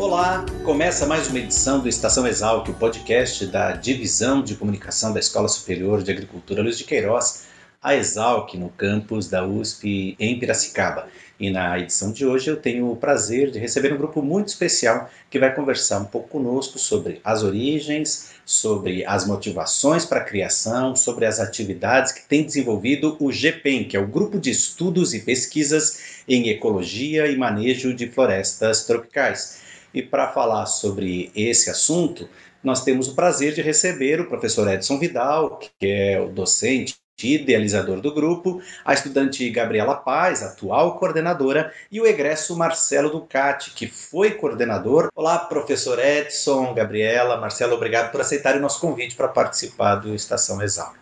Olá, começa mais uma edição do Estação Exalc, o podcast da Divisão de Comunicação da Escola Superior de Agricultura Luiz de Queiroz, a Exalc, no campus da USP em Piracicaba. E na edição de hoje eu tenho o prazer de receber um grupo muito especial que vai conversar um pouco conosco sobre as origens, sobre as motivações para a criação, sobre as atividades que tem desenvolvido o GPEM, que é o Grupo de Estudos e Pesquisas em Ecologia e Manejo de Florestas Tropicais. E para falar sobre esse assunto, nós temos o prazer de receber o professor Edson Vidal, que é o docente idealizador do grupo, a estudante Gabriela Paz, atual coordenadora, e o egresso Marcelo Ducati, que foi coordenador. Olá, professor Edson, Gabriela, Marcelo, obrigado por aceitarem o nosso convite para participar do Estação Exalc.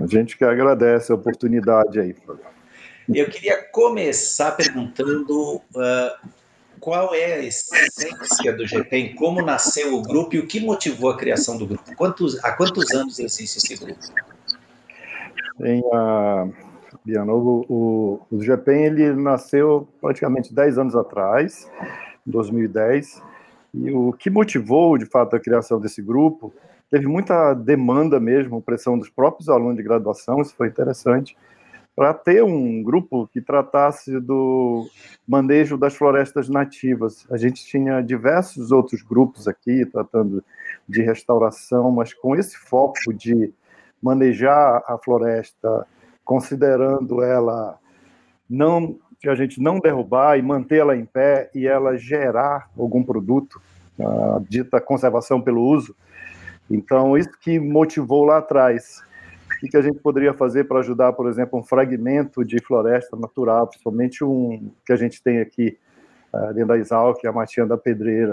A gente que agradece a oportunidade aí. Eu queria começar perguntando uh, qual é a essência do GPEM, como nasceu o grupo e o que motivou a criação do grupo? Quantos, há quantos anos existe esse grupo? Em, uh, Biana, o, o, o GPEM ele nasceu praticamente 10 anos atrás, em 2010, e o que motivou, de fato, a criação desse grupo, teve muita demanda mesmo, pressão dos próprios alunos de graduação, isso foi interessante, para ter um grupo que tratasse do manejo das florestas nativas. A gente tinha diversos outros grupos aqui tratando de restauração, mas com esse foco de manejar a floresta, considerando ela não que a gente não derrubar e mantê-la em pé e ela gerar algum produto, a dita conservação pelo uso. Então, isso que motivou lá atrás o que a gente poderia fazer para ajudar, por exemplo, um fragmento de floresta natural, principalmente um que a gente tem aqui uh, dentro da Exalc, é a Matinha da Pedreira.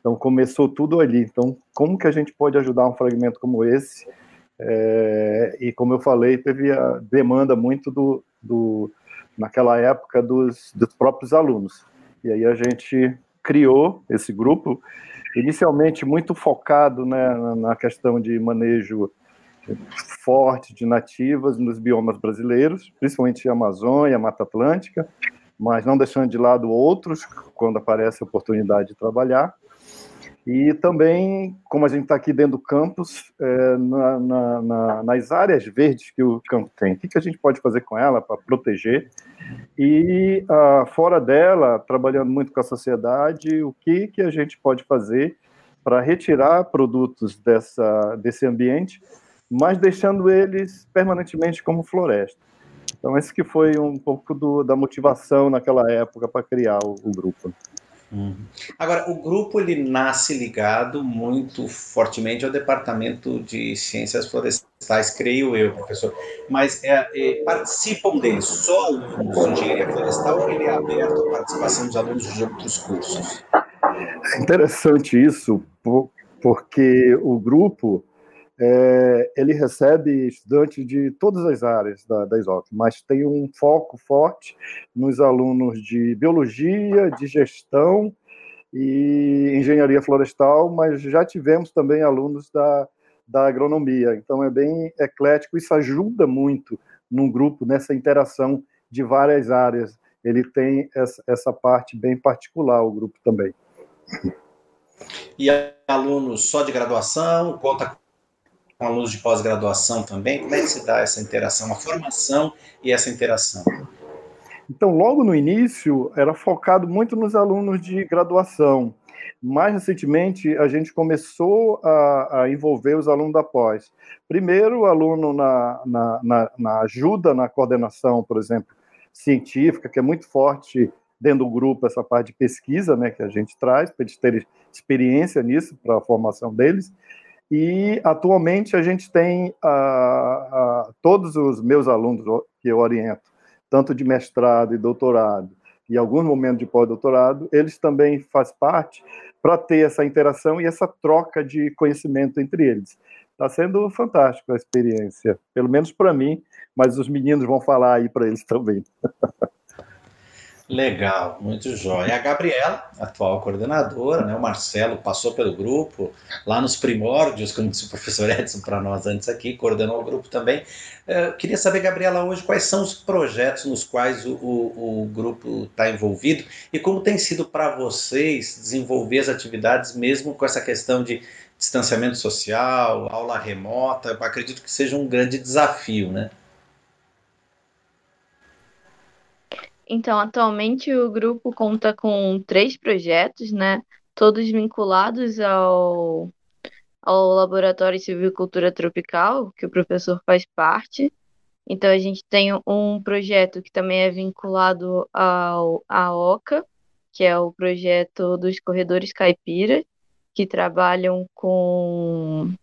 Então, começou tudo ali. Então, como que a gente pode ajudar um fragmento como esse? É, e, como eu falei, teve a demanda muito do, do naquela época dos, dos próprios alunos. E aí a gente criou esse grupo, inicialmente muito focado né, na questão de manejo forte de nativas nos biomas brasileiros, principalmente a Amazônia, a Mata Atlântica, mas não deixando de lado outros quando aparece a oportunidade de trabalhar. E também, como a gente está aqui dentro do campus, é, na, na, na, nas áreas verdes que o campo tem, o que, que a gente pode fazer com ela para proteger? E ah, fora dela, trabalhando muito com a sociedade, o que, que a gente pode fazer para retirar produtos dessa, desse ambiente mas deixando eles permanentemente como floresta. Então, esse que foi um pouco do, da motivação naquela época para criar o, o grupo. Uhum. Agora, o grupo ele nasce ligado muito fortemente ao Departamento de Ciências Florestais, creio eu, professor. Mas é, é, participam dele só alunos de engenharia florestal ou ele é aberto à participação dos alunos de outros cursos? É interessante isso, porque o grupo é, ele recebe estudantes de todas as áreas da, da ISOC, mas tem um foco forte nos alunos de biologia, de gestão e engenharia florestal, mas já tivemos também alunos da, da agronomia, então é bem eclético, isso ajuda muito num grupo, nessa interação de várias áreas. Ele tem essa, essa parte bem particular, o grupo também. E alunos só de graduação, conta com alunos de pós-graduação também? Como é que se dá essa interação, a formação e essa interação? Então, logo no início, era focado muito nos alunos de graduação. Mais recentemente, a gente começou a, a envolver os alunos da pós. Primeiro, o aluno na, na, na, na ajuda na coordenação, por exemplo, científica, que é muito forte dentro do grupo essa parte de pesquisa né, que a gente traz, para eles terem experiência nisso, para a formação deles. E atualmente a gente tem todos os meus alunos que eu oriento, tanto de mestrado e doutorado, e alguns momentos de pós-doutorado, eles também fazem parte para ter essa interação e essa troca de conhecimento entre eles. Está sendo fantástico a experiência, pelo menos para mim, mas os meninos vão falar aí para eles também. Legal, muito jóia. A Gabriela, atual coordenadora, né? o Marcelo passou pelo grupo, lá nos primórdios, como disse o professor Edson para nós antes aqui, coordenou o grupo também. Eu é, queria saber, Gabriela, hoje quais são os projetos nos quais o, o, o grupo está envolvido e como tem sido para vocês desenvolver as atividades, mesmo com essa questão de distanciamento social, aula remota. Eu acredito que seja um grande desafio, né? Então, atualmente o grupo conta com três projetos, né? Todos vinculados ao, ao Laboratório de Silvicultura Tropical, que o professor faz parte. Então, a gente tem um projeto que também é vinculado ao, à OCA, que é o projeto dos corredores caipiras, que trabalham com,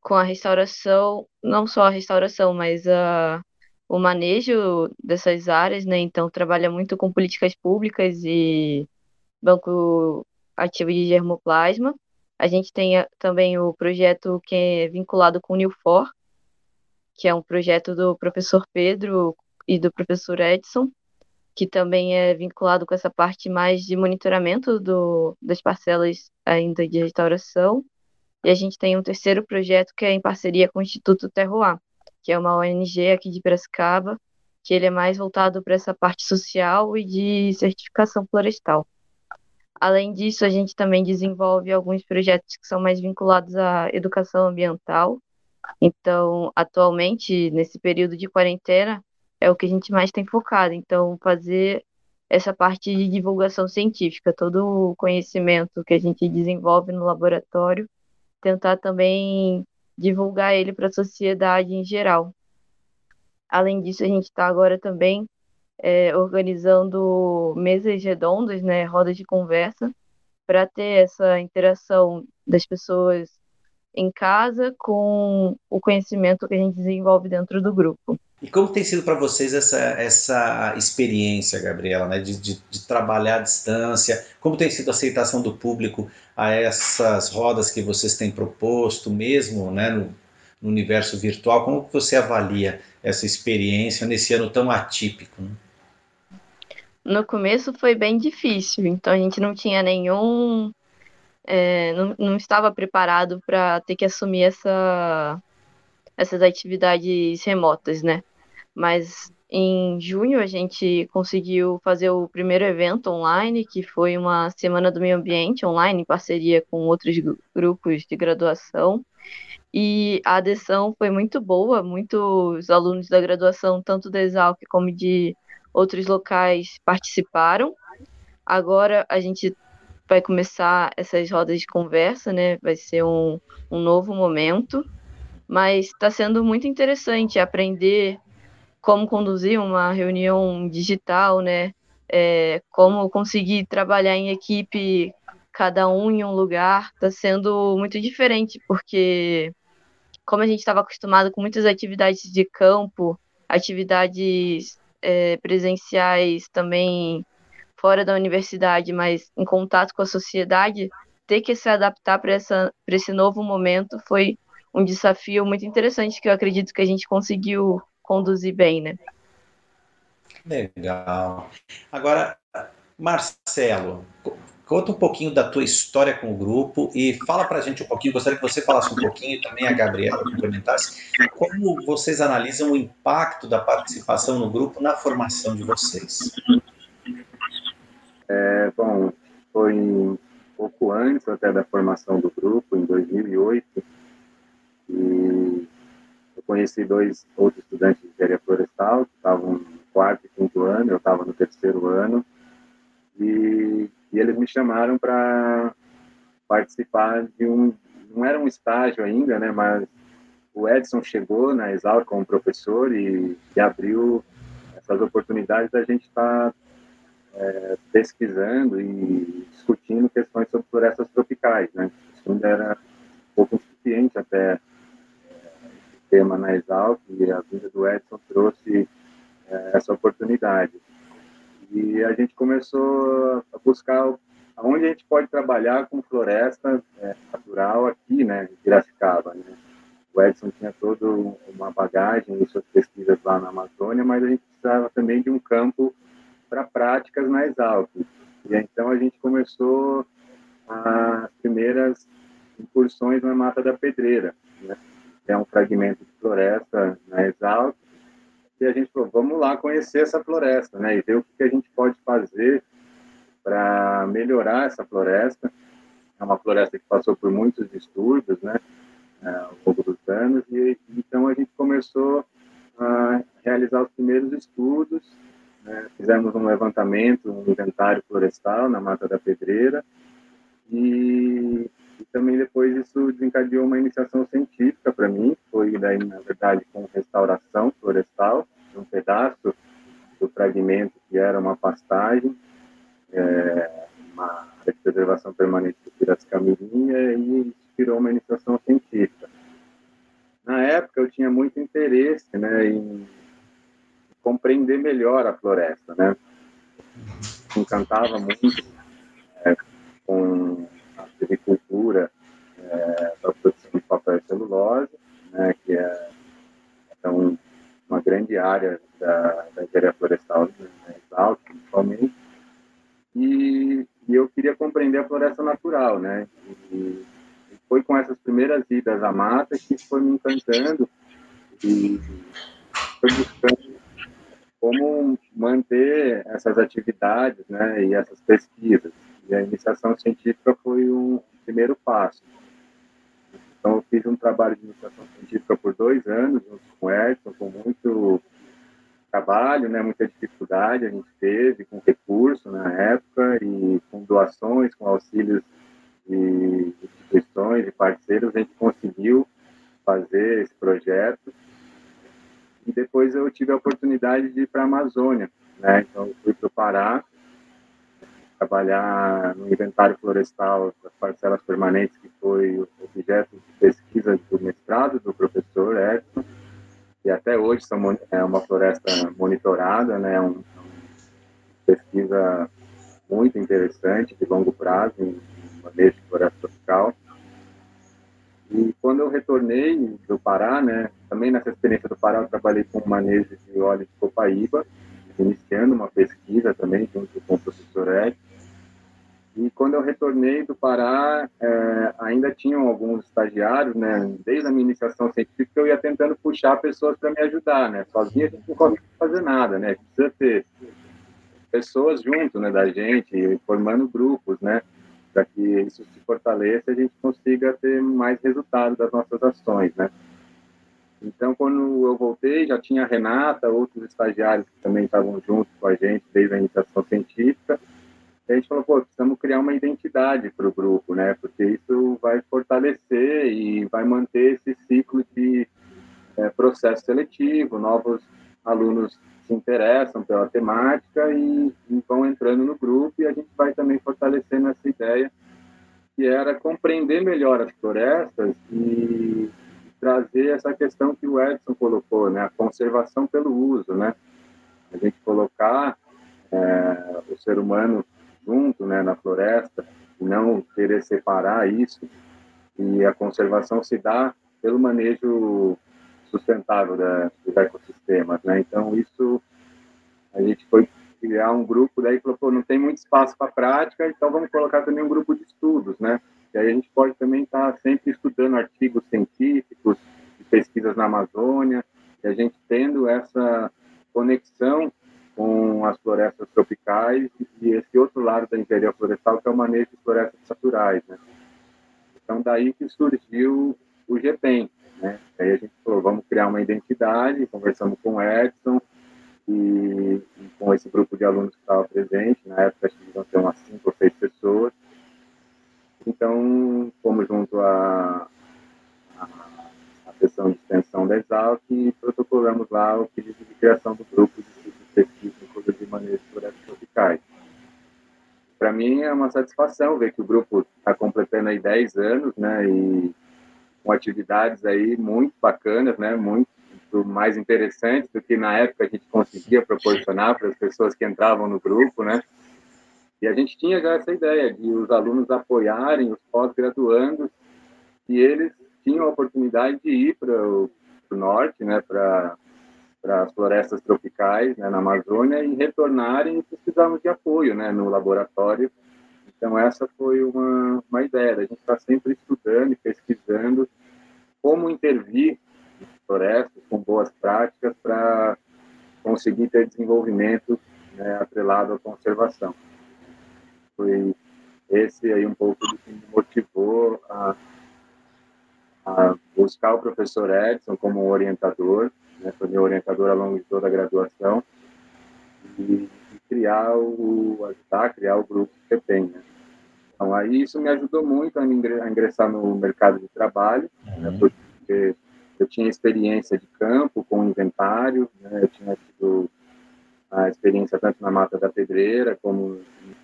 com a restauração, não só a restauração, mas a o manejo dessas áreas, né? Então trabalha muito com políticas públicas e banco ativo de germoplasma. A gente tem também o projeto que é vinculado com o Nilfor, que é um projeto do professor Pedro e do professor Edson, que também é vinculado com essa parte mais de monitoramento do, das parcelas ainda de restauração. E a gente tem um terceiro projeto que é em parceria com o Instituto Terroir, que é uma ONG aqui de Piracicaba, que ele é mais voltado para essa parte social e de certificação florestal. Além disso, a gente também desenvolve alguns projetos que são mais vinculados à educação ambiental. Então, atualmente, nesse período de quarentena, é o que a gente mais tem focado. Então, fazer essa parte de divulgação científica, todo o conhecimento que a gente desenvolve no laboratório, tentar também divulgar ele para a sociedade em geral. Além disso, a gente está agora também é, organizando mesas redondas, né, rodas de conversa, para ter essa interação das pessoas em casa com o conhecimento que a gente desenvolve dentro do grupo. E como tem sido para vocês essa, essa experiência, Gabriela, né, de, de, de, trabalhar à distância? Como tem sido a aceitação do público a essas rodas que vocês têm proposto, mesmo né, no, no universo virtual? Como você avalia essa experiência nesse ano tão atípico? Né? No começo foi bem difícil, então a gente não tinha nenhum. É, não, não estava preparado para ter que assumir essa, essas atividades remotas, né? Mas em junho a gente conseguiu fazer o primeiro evento online, que foi uma semana do meio ambiente online, em parceria com outros grupos de graduação. E a adesão foi muito boa, muitos alunos da graduação, tanto da Exalc como de outros locais, participaram. Agora a gente vai começar essas rodas de conversa, né? Vai ser um, um novo momento, mas está sendo muito interessante aprender como conduzir uma reunião digital, né? É, como conseguir trabalhar em equipe, cada um em um lugar, está sendo muito diferente, porque como a gente estava acostumado com muitas atividades de campo, atividades é, presenciais também fora da universidade, mas em contato com a sociedade, ter que se adaptar para esse novo momento foi um desafio muito interessante que eu acredito que a gente conseguiu conduzir bem, né? Legal. Agora, Marcelo, conta um pouquinho da tua história com o grupo e fala para a gente um pouquinho, gostaria que você falasse um pouquinho e também a Gabriela complementasse, como vocês analisam o impacto da participação no grupo na formação de vocês. É, bom, foi um pouco antes até da formação do grupo, em 2008, e conheci dois outros estudantes de engenharia florestal, que estavam no quarto e quinto ano, eu estava no terceiro ano, e, e eles me chamaram para participar de um, não era um estágio ainda, né, mas o Edson chegou na Exal como professor e, e abriu essas oportunidades da gente estar tá, é, pesquisando e discutindo questões sobre florestas tropicais, né? Isso ainda era um pouco insuficiente até tema na Exalc e a vinda do Edson trouxe é, essa oportunidade. E a gente começou a buscar onde a gente pode trabalhar com floresta é, natural aqui, né, em Piracicaba, né? O Edson tinha toda uma bagagem e suas pesquisas lá na Amazônia, mas a gente precisava também de um campo para práticas na Exalc. E então a gente começou as primeiras incursões na Mata da Pedreira, né? É um fragmento de floresta na Exalc, e a gente falou, vamos lá conhecer essa floresta, né, e ver o que a gente pode fazer para melhorar essa floresta. É uma floresta que passou por muitos distúrbios, né, é, ao longo dos anos, e então a gente começou a realizar os primeiros estudos, né, fizemos um levantamento, um inventário florestal na Mata da Pedreira, e, e também depois isso desencadeou uma iniciação científica para mim, foi daí, na verdade, com restauração florestal, um pedaço do fragmento que era uma pastagem, é, uma de preservação permanente do Piracicamirinha e inspirou uma iniciação científica. Na época eu tinha muito interesse né, em compreender melhor a floresta, né? Me encantava muito é, com a agricultura é, da produção de papel e celulose, né, que é então, uma grande área da, da engenharia florestal, né, principalmente, e, e, eu queria compreender a floresta natural, né? E, e, foi com essas primeiras idas à mata que foi me encantando e foi buscando como manter essas atividades, né? E essas pesquisas. E a iniciação científica foi um primeiro passo. Então, eu fiz um trabalho de iniciação científica por dois anos, junto com o Edson, com muito trabalho, né, muita dificuldade a gente teve com recurso na época e com doações, com auxílios de instituições e parceiros, a gente conseguiu fazer esse projeto. E depois eu tive a oportunidade de ir para a Amazônia, né? Então fui para o Pará trabalhar no inventário florestal das parcelas permanentes, que foi objeto de pesquisa do mestrado do professor Edson que até hoje são, é uma floresta monitorada, né, um, uma pesquisa muito interessante, de longo prazo, em manejo de floresta tropical. E quando eu retornei do Pará, né, também nessa experiência do Pará, eu trabalhei com manejo de óleo de copaíba, iniciando uma pesquisa também junto com o professor Ed. E quando eu retornei do Pará, é, ainda tinham alguns estagiários, né? Desde a minha iniciação científica, eu ia tentando puxar pessoas para me ajudar, né? Sozinha a gente não consegue fazer nada, né? Precisa ter pessoas junto, né, da gente, formando grupos, né? Para que isso se fortaleça e a gente consiga ter mais resultado das nossas ações, né? Então, quando eu voltei, já tinha a Renata, outros estagiários que também estavam juntos com a gente desde a iniciação científica a gente falou, pô, precisamos criar uma identidade para o grupo, né? Porque isso vai fortalecer e vai manter esse ciclo de é, processo seletivo, novos alunos se interessam pela temática e, e, vão entrando no grupo e a gente vai também fortalecendo essa ideia que era compreender melhor as florestas e trazer essa questão que o Edson colocou, né? A conservação pelo uso, né? A gente colocar é, o ser humano junto né, na floresta, não querer separar isso. E a conservação se dá pelo manejo sustentável da, dos ecossistemas. Né? Então, isso a gente foi criar um grupo, daí falou, pô, não tem muito espaço para prática, então vamos colocar também um grupo de estudos, né? E aí a gente pode também estar tá sempre estudando artigos científicos, pesquisas na Amazônia, e a gente tendo essa conexão com as florestas tropicais e esse outro lado da engenharia florestal, que é o manejo de florestas naturais. Né? Então, daí que surgiu o GPEM. Né? Aí a gente falou, vamos criar uma identidade, conversamos com o Edson e, e com esse grupo de alunos que estava presente, na época acho que iam ter umas cinco ou seis pessoas. Então, fomos junto à sessão de extensão da Exalc e protocolamos lá o pedido de criação do grupo de pesquisa de de florestas tropicais. Para mim é uma satisfação ver que o grupo está completando aí 10 anos, né, e com atividades aí muito bacanas, né, muito mais interessantes do que na época a gente conseguia proporcionar para as pessoas que entravam no grupo, né? E a gente tinha já essa ideia de os alunos apoiarem os pós-graduandos e eles tinham a oportunidade de ir para o norte, né, para para as florestas tropicais né, na Amazônia e retornarem e precisavam de apoio né, no laboratório. Então, essa foi uma, uma ideia. A gente está sempre estudando e pesquisando como intervir florestas com boas práticas para conseguir ter desenvolvimento né, atrelado à conservação. Foi esse aí um pouco do que me motivou a, a buscar o professor Edson como orientador foi meu orientador ao longo de toda a graduação, e, e criar o, ajudar a criar o grupo que tem, né? Então, aí isso me ajudou muito a ingressar no mercado de trabalho, né, uhum. porque eu tinha experiência de campo com inventário, né, eu tinha tido a experiência tanto na Mata da Pedreira, como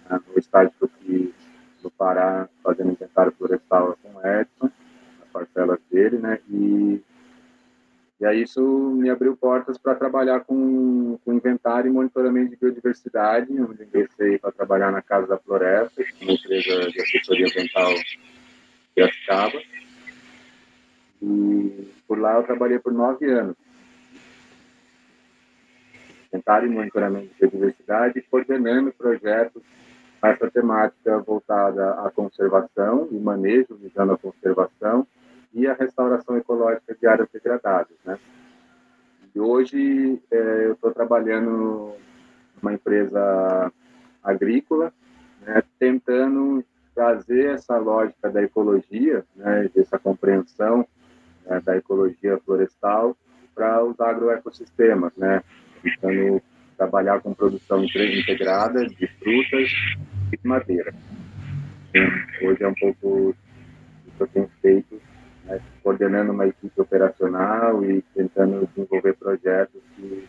no estágio que eu fiz no Pará, fazendo inventário florestal com o Edson, nas parcelas dele, né, e e aí isso me abriu portas para trabalhar com, com inventário e monitoramento de biodiversidade, onde ingressei para trabalhar na Casa da Floresta, uma empresa de assessoria ambiental de Piracicaba. E por lá eu trabalhei por nove anos. Inventário e monitoramento de biodiversidade, coordenando projetos essa temática voltada à conservação e manejo visando a conservação e a restauração ecológica de áreas degradadas, né? E hoje é, eu estou trabalhando numa empresa agrícola, né, tentando trazer essa lógica da ecologia, né, dessa compreensão né, da ecologia florestal para os agroecossistemas, né, tentando trabalhar com produção integrada de frutas e de madeira. Então, hoje é um pouco o que eu tenho feito né, coordenando uma equipe operacional e tentando desenvolver projetos que,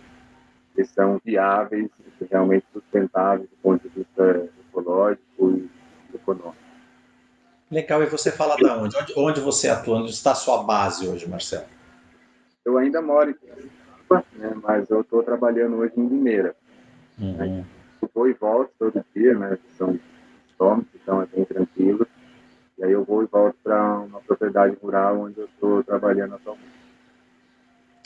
que são viáveis realmente sustentáveis do ponto de vista ecológico e econômico. Legal, e você fala da onde? onde? Onde você atua? Onde está a sua base hoje, Marcelo? Eu ainda moro em né, mas eu estou trabalhando hoje em Limeira. Uhum. Né? Eu vou e volto todo dia, né? São quilômetros, então é bem tranquilo. E aí eu vou e volto para uma propriedade rural onde eu estou trabalhando atualmente.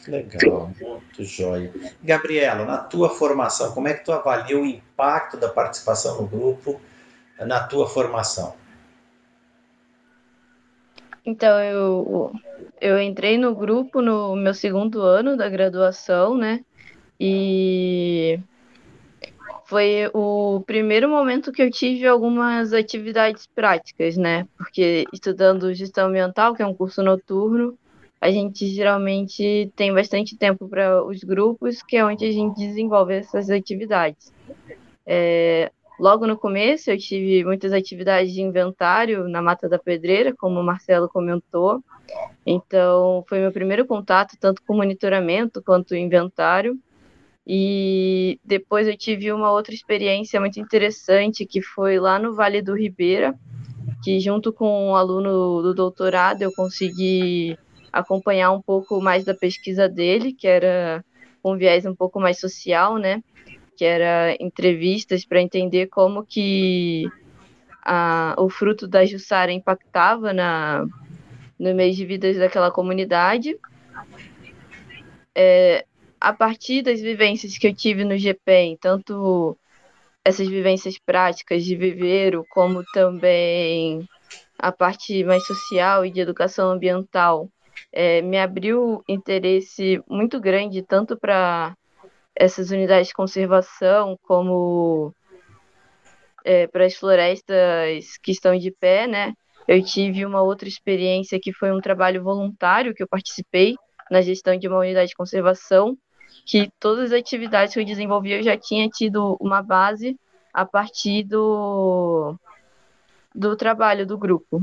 Legal, muito jóia. Gabriela, na tua formação, como é que tu avalia o impacto da participação no grupo na tua formação? Então, eu, eu entrei no grupo no meu segundo ano da graduação, né? E foi o primeiro momento que eu tive algumas atividades práticas, né? Porque estudando gestão ambiental, que é um curso noturno, a gente geralmente tem bastante tempo para os grupos, que é onde a gente desenvolve essas atividades. É, logo no começo, eu tive muitas atividades de inventário na Mata da Pedreira, como o Marcelo comentou. Então, foi meu primeiro contato, tanto com monitoramento quanto inventário. E depois eu tive uma outra experiência muito interessante, que foi lá no Vale do Ribeira, que junto com um aluno do doutorado eu consegui acompanhar um pouco mais da pesquisa dele, que era um viés um pouco mais social, né? Que era entrevistas para entender como que a, o fruto da Jussara impactava na, no meio de vidas daquela comunidade. É, a partir das vivências que eu tive no GPEM, tanto essas vivências práticas de viveiro, como também a parte mais social e de educação ambiental, é, me abriu interesse muito grande, tanto para essas unidades de conservação, como é, para as florestas que estão de pé, né? Eu tive uma outra experiência que foi um trabalho voluntário que eu participei na gestão de uma unidade de conservação, que todas as atividades que eu desenvolvi eu já tinha tido uma base a partir do, do trabalho do grupo.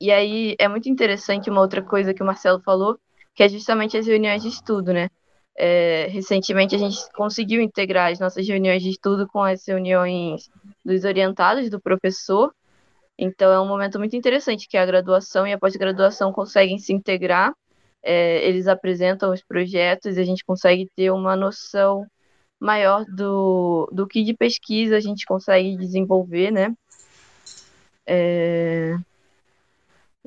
E aí é muito interessante uma outra coisa que o Marcelo falou, que é justamente as reuniões de estudo, né? É, recentemente a gente conseguiu integrar as nossas reuniões de estudo com as reuniões dos orientados do professor. Então é um momento muito interessante que a graduação e a pós-graduação conseguem se integrar é, eles apresentam os projetos e a gente consegue ter uma noção maior do, do que de pesquisa a gente consegue desenvolver, né? É,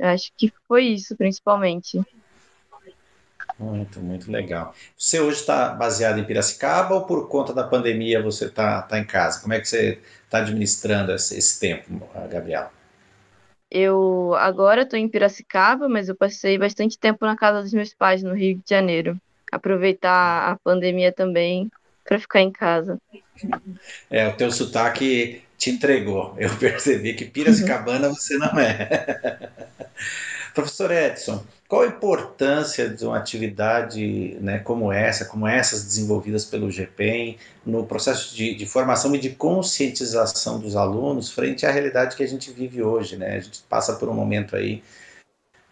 acho que foi isso, principalmente. Muito, muito legal. Você hoje está baseado em Piracicaba ou por conta da pandemia você está tá em casa? Como é que você está administrando esse, esse tempo, Gabriela? Eu agora estou em Piracicaba, mas eu passei bastante tempo na casa dos meus pais no Rio de Janeiro. Aproveitar a pandemia também para ficar em casa. É, o teu sotaque te entregou. Eu percebi que Piracicabana você não é. Professor Edson, qual a importância de uma atividade né, como essa, como essas desenvolvidas pelo GPEM, no processo de, de, formação e de conscientização dos alunos frente à realidade que a gente vive hoje? Né? A gente passa por um momento aí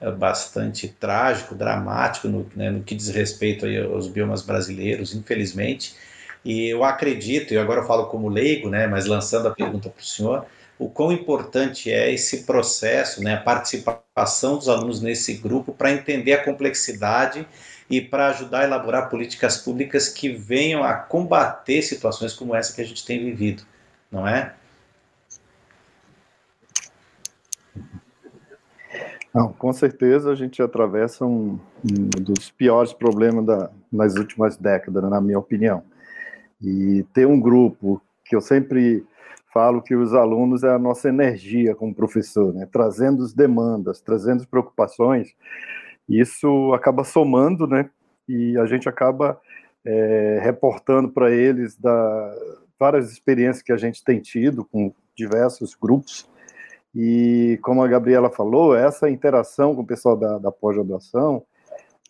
eh, bastante trágico, dramático no, né, no que diz respeito aos biomas brasileiros, infelizmente. E eu acredito, e agora eu falo como leigo, né, mas lançando a pergunta para o senhor, o quão importante é esse processo, né, a participação dos alunos nesse grupo para entender a complexidade e para ajudar a elaborar políticas públicas que venham a combater situações como essa que a gente tem vivido, não é? Não, com certeza a gente atravessa um, um dos piores problemas da, nas últimas décadas, na minha opinião. E ter um grupo que eu sempre falo que os alunos é a nossa energia como professor, né? trazendo as demandas, trazendo as preocupações, isso acaba somando, né? E a gente acaba é, reportando para eles da, várias experiências que a gente tem tido com diversos grupos. E como a Gabriela falou, essa interação com o pessoal da, da pós-graduação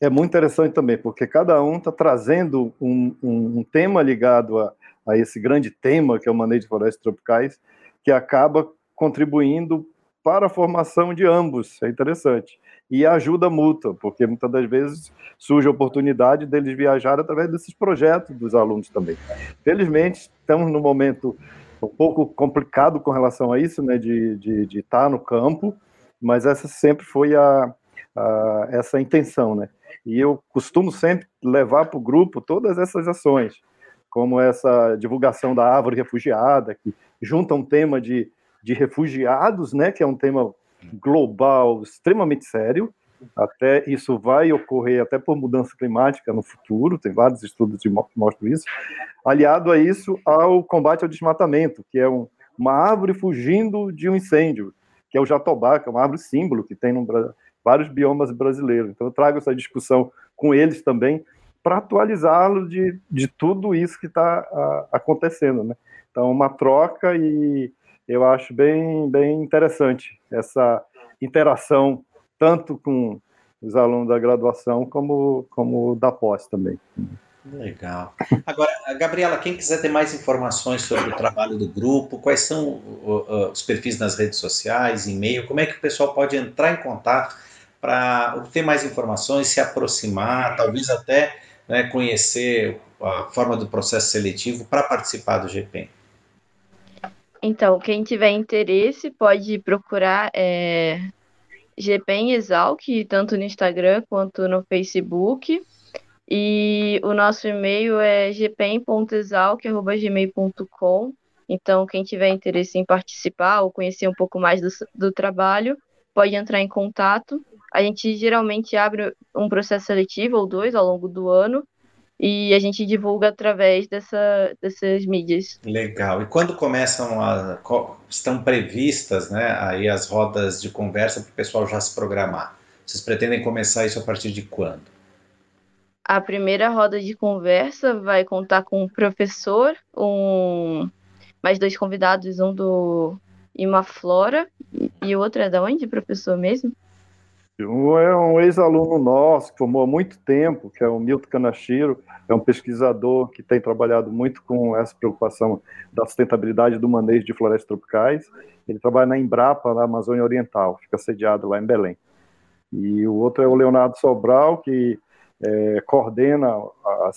é muito interessante também, porque cada um está trazendo um, um, um tema ligado a, a esse grande tema que é o manejo de florestas tropicais, que acaba contribuindo para a formação de ambos. É interessante. E ajuda mútua, porque muitas das vezes surge a oportunidade deles viajar através desses projetos dos alunos também. Felizmente, estamos num momento um pouco complicado com relação a isso, né, de, de, de estar no campo, mas essa sempre foi a, a essa intenção, né? E eu costumo sempre levar para o grupo todas essas ações como essa divulgação da árvore refugiada, que junta um tema de, de refugiados, né, que é um tema global extremamente sério. Até isso vai ocorrer até por mudança climática no futuro, tem vários estudos que mostram isso. Aliado a isso, ao combate ao desmatamento, que é um, uma árvore fugindo de um incêndio, que é o jatobá, que é uma árvore símbolo que tem no, vários biomas brasileiros. Então eu trago essa discussão com eles também, para atualizá-lo de, de tudo isso que está acontecendo, né? Então, uma troca e eu acho bem, bem interessante essa interação, tanto com os alunos da graduação como, como da pós também. Legal. Agora, Gabriela, quem quiser ter mais informações sobre o trabalho do grupo, quais são os perfis nas redes sociais, e-mail, como é que o pessoal pode entrar em contato para obter mais informações, se aproximar, talvez até né, conhecer a forma do processo seletivo para participar do GPEM? Então, quem tiver interesse pode procurar é, GPEM Exalc, tanto no Instagram quanto no Facebook. E o nosso e-mail é gpem.exalc.gmail.com. Então, quem tiver interesse em participar ou conhecer um pouco mais do, do trabalho, pode entrar em contato. A gente geralmente abre um processo seletivo ou dois ao longo do ano e a gente divulga através dessa, dessas mídias. Legal. E quando começam a estão previstas, né, aí as rodas de conversa para o pessoal já se programar? Vocês pretendem começar isso a partir de quando? A primeira roda de conversa vai contar com um professor, um mais dois convidados, um do Imaflora e o outro é da onde, professor mesmo? Um é um ex-aluno nosso, que formou há muito tempo, que é o Milton Canachiro, é um pesquisador que tem trabalhado muito com essa preocupação da sustentabilidade do manejo de florestas tropicais. Ele trabalha na Embrapa, na Amazônia Oriental, fica sediado lá em Belém. E o outro é o Leonardo Sobral, que é, coordena a, a,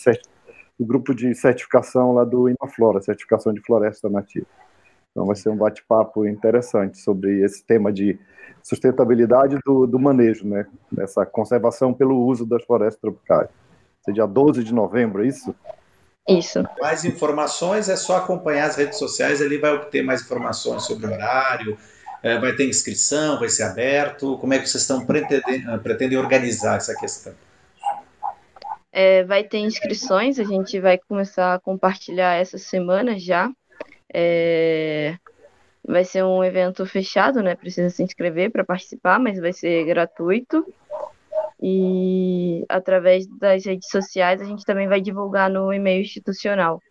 o grupo de certificação lá do Imaflora, certificação de floresta nativa. Então vai ser um bate-papo interessante sobre esse tema de sustentabilidade do, do manejo, né? Essa conservação pelo uso das florestas tropicais. Vai dia 12 de novembro, é isso? Isso. Mais informações é só acompanhar as redes sociais, ali vai obter mais informações sobre o horário, é, vai ter inscrição, vai ser aberto. Como é que vocês estão pretendendo, pretendem organizar essa questão? É, vai ter inscrições, a gente vai começar a compartilhar essa semana já. É, vai ser um evento fechado, né? Precisa se inscrever para participar, mas vai ser gratuito. E através das redes sociais a gente também vai divulgar no e-mail institucional.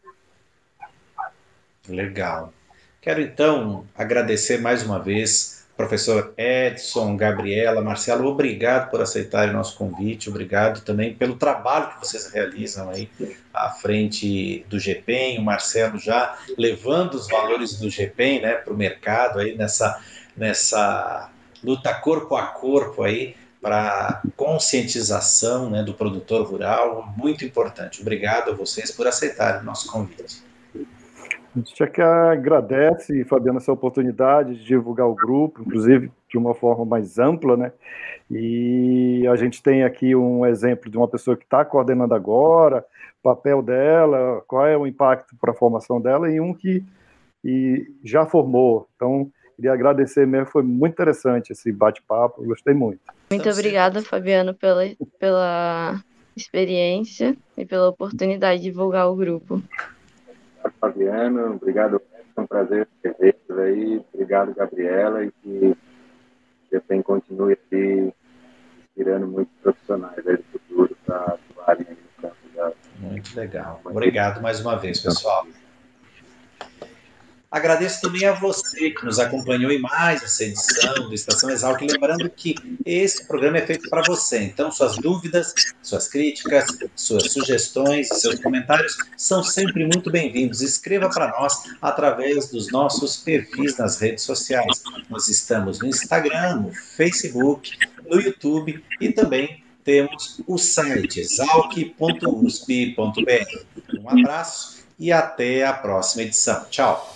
Legal. Quero então agradecer mais uma vez professor Edson, Gabriela, Marcelo, obrigado por aceitarem o nosso convite, obrigado também pelo trabalho que vocês realizam aí à frente do GPEM, o Marcelo já levando os valores do GPEM né, para o mercado aí nessa, nessa luta corpo a corpo aí para conscientização né, do produtor rural, muito importante. Obrigado a vocês por aceitarem o nosso convite. A gente já que agradece, Fabiano, essa oportunidade de divulgar o grupo, inclusive de uma forma mais ampla, né? E a gente tem aqui um exemplo de uma pessoa que está coordenando agora, papel dela, qual é o impacto para a formação dela, e um que e já formou. Então, queria agradecer mesmo, foi muito interessante esse bate-papo, gostei muito. Muito obrigada, Fabiano, pela, pela experiência e pela oportunidade de divulgar o grupo. Fabiano, obrigado, é um prazer ter aí, obrigado, Gabriela, e que você continue aqui inspirando muitos profissionais aí do futuro para atuarem aí no campo da... Muito legal. Obrigado mais uma vez, pessoal. Agradeço também a você que nos acompanhou em mais essa edição do Estação Exalc. Lembrando que esse programa é feito para você. Então, suas dúvidas, suas críticas, suas sugestões, seus comentários são sempre muito bem-vindos. Escreva para nós através dos nossos perfis nas redes sociais. Nós estamos no Instagram, no Facebook, no YouTube e também temos o site exalc.usp.br. Um abraço e até a próxima edição. Tchau!